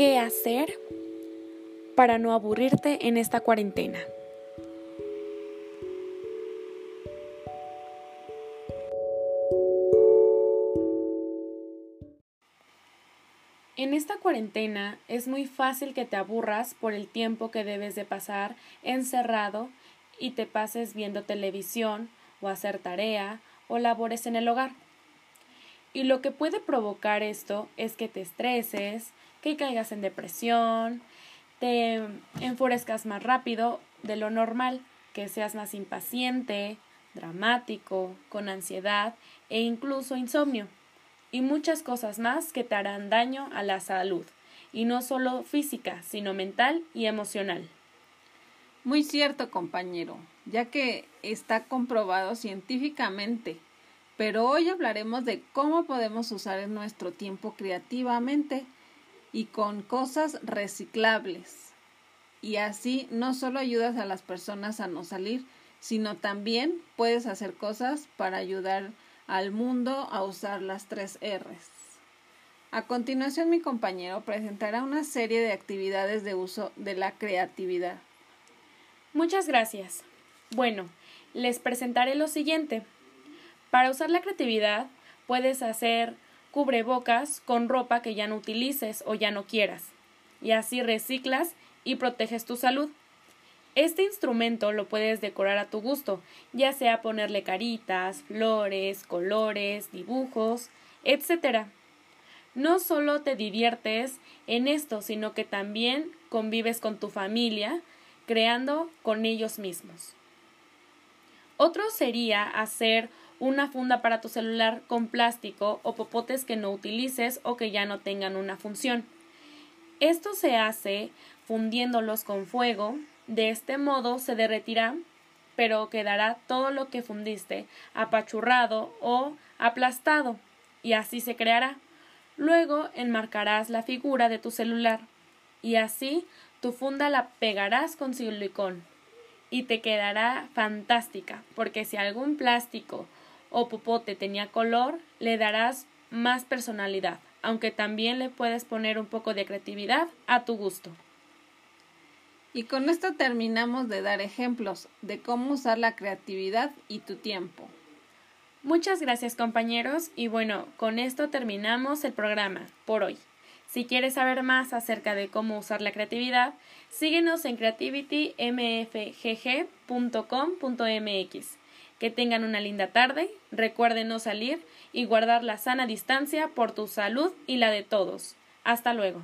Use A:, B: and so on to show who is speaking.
A: ¿Qué hacer para no aburrirte en esta cuarentena? En esta cuarentena es muy fácil que te aburras por el tiempo que debes de pasar encerrado y te pases viendo televisión o hacer tarea o labores en el hogar. Y lo que puede provocar esto es que te estreses, que caigas en depresión, te enfurezcas más rápido de lo normal, que seas más impaciente, dramático, con ansiedad e incluso insomnio y muchas cosas más que te harán daño a la salud, y no solo física, sino mental y emocional.
B: Muy cierto, compañero, ya que está comprobado científicamente. Pero hoy hablaremos de cómo podemos usar nuestro tiempo creativamente y con cosas reciclables. Y así no solo ayudas a las personas a no salir, sino también puedes hacer cosas para ayudar al mundo a usar las tres R's. A continuación mi compañero presentará una serie de actividades de uso de la creatividad.
A: Muchas gracias. Bueno, les presentaré lo siguiente. Para usar la creatividad puedes hacer cubrebocas con ropa que ya no utilices o ya no quieras, y así reciclas y proteges tu salud. Este instrumento lo puedes decorar a tu gusto, ya sea ponerle caritas, flores, colores, dibujos, etc. No solo te diviertes en esto, sino que también convives con tu familia, creando con ellos mismos. Otro sería hacer una funda para tu celular con plástico o popotes que no utilices o que ya no tengan una función. Esto se hace fundiéndolos con fuego, de este modo se derretirá, pero quedará todo lo que fundiste apachurrado o aplastado, y así se creará. Luego enmarcarás la figura de tu celular, y así tu funda la pegarás con silicón, y te quedará fantástica, porque si algún plástico o popote tenía color, le darás más personalidad, aunque también le puedes poner un poco de creatividad a tu gusto.
B: Y con esto terminamos de dar ejemplos de cómo usar la creatividad y tu tiempo.
A: Muchas gracias compañeros y bueno, con esto terminamos el programa por hoy. Si quieres saber más acerca de cómo usar la creatividad, síguenos en creativitymfgg.com.mx. Que tengan una linda tarde, recuerden no salir y guardar la sana distancia por tu salud y la de todos. Hasta luego.